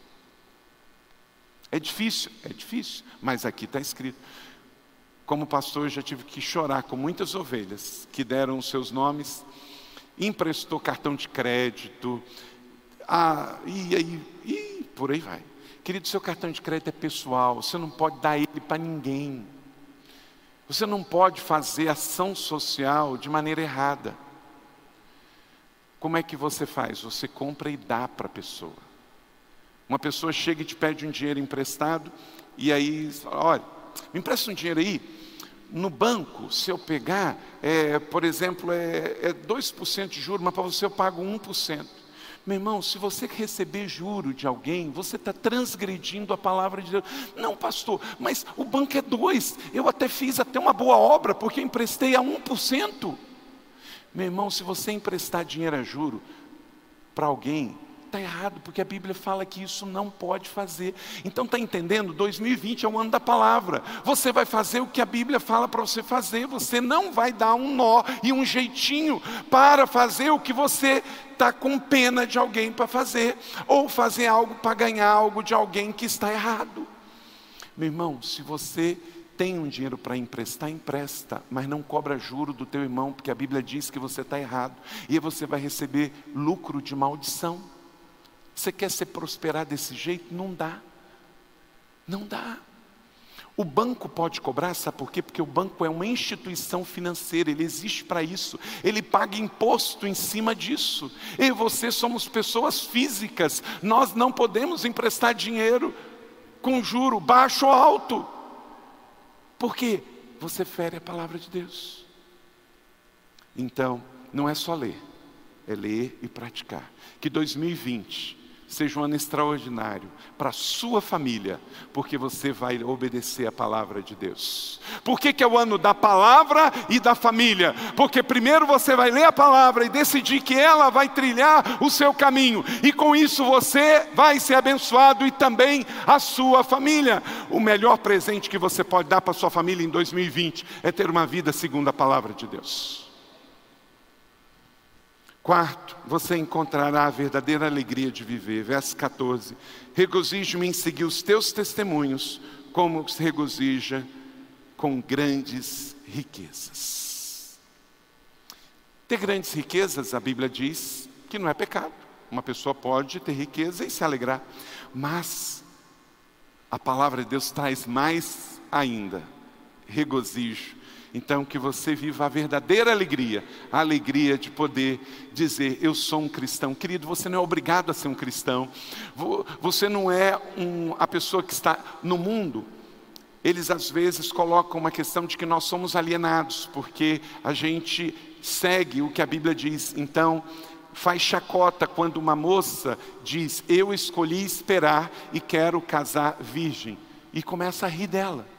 É difícil, é difícil, mas aqui está escrito. Como pastor, eu já tive que chorar com muitas ovelhas que deram os seus nomes, emprestou cartão de crédito, ah, e aí, e por aí vai. Querido, seu cartão de crédito é pessoal, você não pode dar ele para ninguém. Você não pode fazer ação social de maneira errada. Como é que você faz? Você compra e dá para a pessoa. Uma pessoa chega e te pede um dinheiro emprestado, e aí, olha, me empresta um dinheiro aí. No banco, se eu pegar, é, por exemplo, é, é 2% de juros, mas para você eu pago 1%. Meu irmão, se você receber juro de alguém, você está transgredindo a palavra de Deus. Não, pastor, mas o banco é dois. Eu até fiz até uma boa obra, porque emprestei a 1%. Meu irmão, se você emprestar dinheiro a juro para alguém, está errado, porque a Bíblia fala que isso não pode fazer. Então está entendendo? 2020 é o ano da palavra. Você vai fazer o que a Bíblia fala para você fazer. Você não vai dar um nó e um jeitinho para fazer o que você está com pena de alguém para fazer, ou fazer algo para ganhar algo de alguém que está errado. Meu irmão, se você tem um dinheiro para emprestar, empresta, mas não cobra juro do teu irmão, porque a Bíblia diz que você está errado, e você vai receber lucro de maldição. Você quer se prosperar desse jeito? Não dá. Não dá. O banco pode cobrar, sabe por quê? Porque o banco é uma instituição financeira, ele existe para isso, ele paga imposto em cima disso. Eu e você somos pessoas físicas, nós não podemos emprestar dinheiro com juro baixo ou alto, porque você fere a palavra de Deus. Então, não é só ler, é ler e praticar. Que 2020 seja um ano extraordinário para a sua família, porque você vai obedecer a palavra de Deus. Por que, que é o ano da palavra e da família? Porque primeiro você vai ler a palavra e decidir que ela vai trilhar o seu caminho, e com isso você vai ser abençoado e também a sua família. O melhor presente que você pode dar para a sua família em 2020 é ter uma vida segundo a palavra de Deus. Quarto, você encontrará a verdadeira alegria de viver. Verso 14: Regozijo-me em seguir os teus testemunhos, como se regozija com grandes riquezas. Ter grandes riquezas, a Bíblia diz que não é pecado. Uma pessoa pode ter riqueza e se alegrar, mas a palavra de Deus traz mais ainda: regozijo então, que você viva a verdadeira alegria, a alegria de poder dizer: Eu sou um cristão. Querido, você não é obrigado a ser um cristão, você não é um, a pessoa que está no mundo. Eles às vezes colocam uma questão de que nós somos alienados, porque a gente segue o que a Bíblia diz. Então, faz chacota quando uma moça diz: Eu escolhi esperar e quero casar virgem, e começa a rir dela.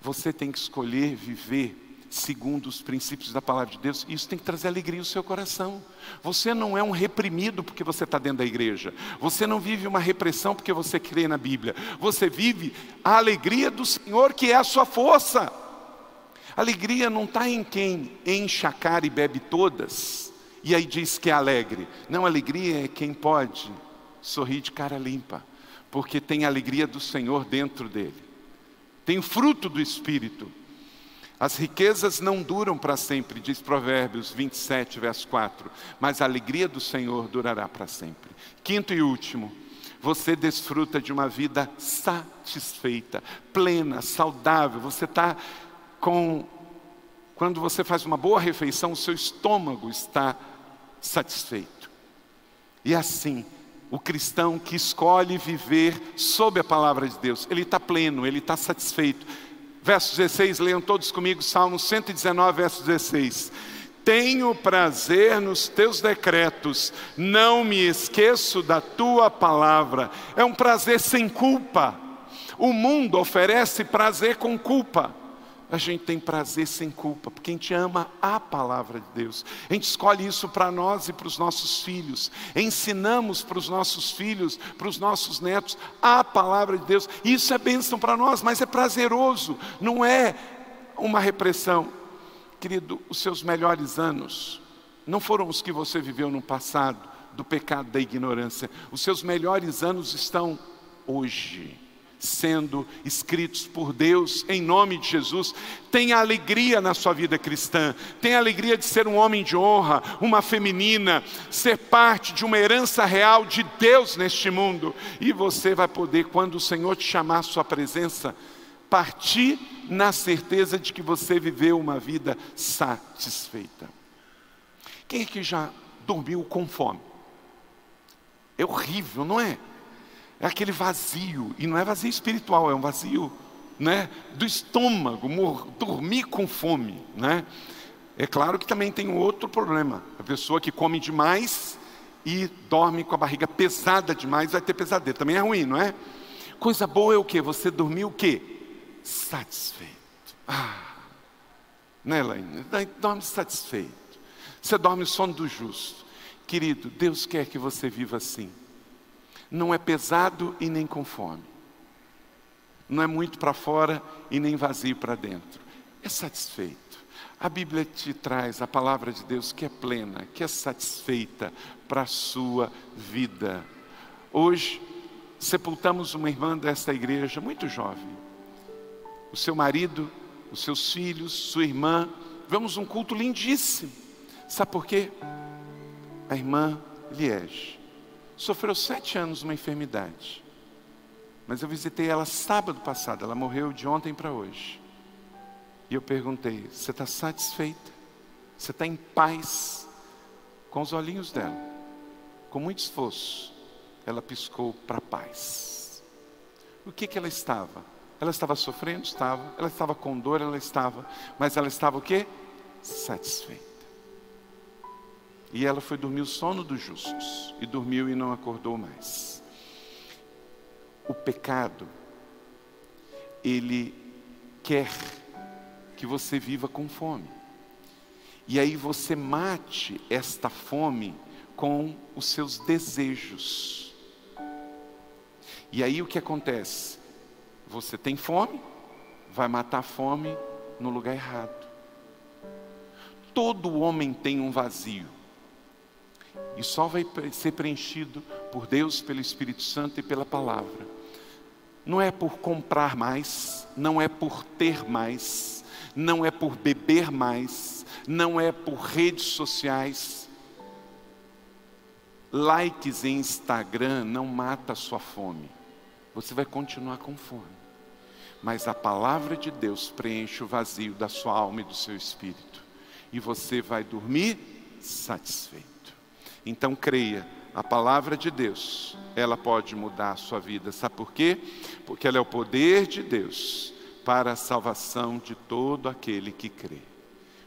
Você tem que escolher viver segundo os princípios da palavra de Deus, isso tem que trazer alegria ao seu coração. Você não é um reprimido porque você está dentro da igreja, você não vive uma repressão porque você crê na Bíblia, você vive a alegria do Senhor que é a sua força. Alegria não está em quem enche a cara e bebe todas, e aí diz que é alegre. Não, alegria é quem pode sorrir de cara limpa, porque tem a alegria do Senhor dentro dele tem fruto do Espírito. As riquezas não duram para sempre, diz Provérbios 27, verso 4, mas a alegria do Senhor durará para sempre. Quinto e último, você desfruta de uma vida satisfeita, plena, saudável. Você está com. Quando você faz uma boa refeição, o seu estômago está satisfeito. E assim, o cristão que escolhe viver sob a palavra de Deus. Ele está pleno, ele está satisfeito. Verso 16, leiam todos comigo, Salmo 119, verso 16. Tenho prazer nos teus decretos, não me esqueço da tua palavra. É um prazer sem culpa. O mundo oferece prazer com culpa a gente tem prazer sem culpa, porque a gente ama a palavra de Deus. A gente escolhe isso para nós e para os nossos filhos. Ensinamos para os nossos filhos, para os nossos netos, a palavra de Deus. Isso é bênção para nós, mas é prazeroso, não é uma repressão. Querido, os seus melhores anos não foram os que você viveu no passado, do pecado da ignorância. Os seus melhores anos estão hoje sendo escritos por Deus em nome de Jesus. Tenha alegria na sua vida cristã, tenha alegria de ser um homem de honra, uma feminina, ser parte de uma herança real de Deus neste mundo. E você vai poder, quando o Senhor te chamar à sua presença, partir na certeza de que você viveu uma vida satisfeita. Quem é que já dormiu com fome? É horrível, não é? É aquele vazio, e não é vazio espiritual, é um vazio né, do estômago, dormir com fome. Né? É claro que também tem outro problema: a pessoa que come demais e dorme com a barriga pesada demais vai ter pesadelo. Também é ruim, não é? Coisa boa é o que? Você dormir o quê? Satisfeito. Ah, né, Elaine? Dorme satisfeito. Você dorme o sono do justo. Querido, Deus quer que você viva assim não é pesado e nem com fome. Não é muito para fora e nem vazio para dentro. É satisfeito. A Bíblia te traz a palavra de Deus que é plena, que é satisfeita para a sua vida. Hoje, sepultamos uma irmã desta igreja muito jovem. O seu marido, os seus filhos, sua irmã. Vamos um culto lindíssimo. Sabe por quê? A irmã Liege sofreu sete anos uma enfermidade. mas eu visitei ela sábado passado, ela morreu de ontem para hoje. E eu perguntei: Você está satisfeita? Você está em paz? Com os olhinhos dela, com muito esforço, ela piscou para paz. O que, que ela estava? Ela estava sofrendo? Estava. Ela estava com dor? Ela estava. Mas ela estava o quê? Satisfeita. E ela foi dormir o sono dos justos. E dormiu e não acordou mais. O pecado, ele quer que você viva com fome. E aí você mate esta fome com os seus desejos. E aí o que acontece? Você tem fome, vai matar a fome no lugar errado. Todo homem tem um vazio. E só vai ser preenchido por Deus, pelo Espírito Santo e pela palavra. Não é por comprar mais, não é por ter mais, não é por beber mais, não é por redes sociais. Likes em Instagram não mata a sua fome. Você vai continuar com fome. Mas a palavra de Deus preenche o vazio da sua alma e do seu espírito. E você vai dormir satisfeito. Então creia, a palavra de Deus, ela pode mudar a sua vida. Sabe por quê? Porque ela é o poder de Deus para a salvação de todo aquele que crê.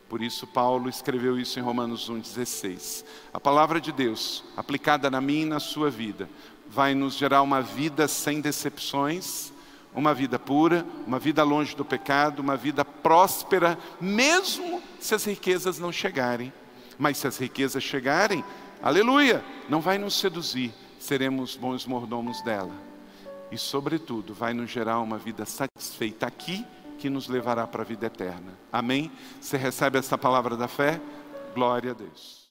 Por isso, Paulo escreveu isso em Romanos 1,16. A palavra de Deus, aplicada na minha e na sua vida, vai nos gerar uma vida sem decepções, uma vida pura, uma vida longe do pecado, uma vida próspera, mesmo se as riquezas não chegarem. Mas se as riquezas chegarem, aleluia, não vai nos seduzir, seremos bons mordomos dela. E, sobretudo, vai nos gerar uma vida satisfeita aqui, que nos levará para a vida eterna. Amém? Você recebe essa palavra da fé? Glória a Deus.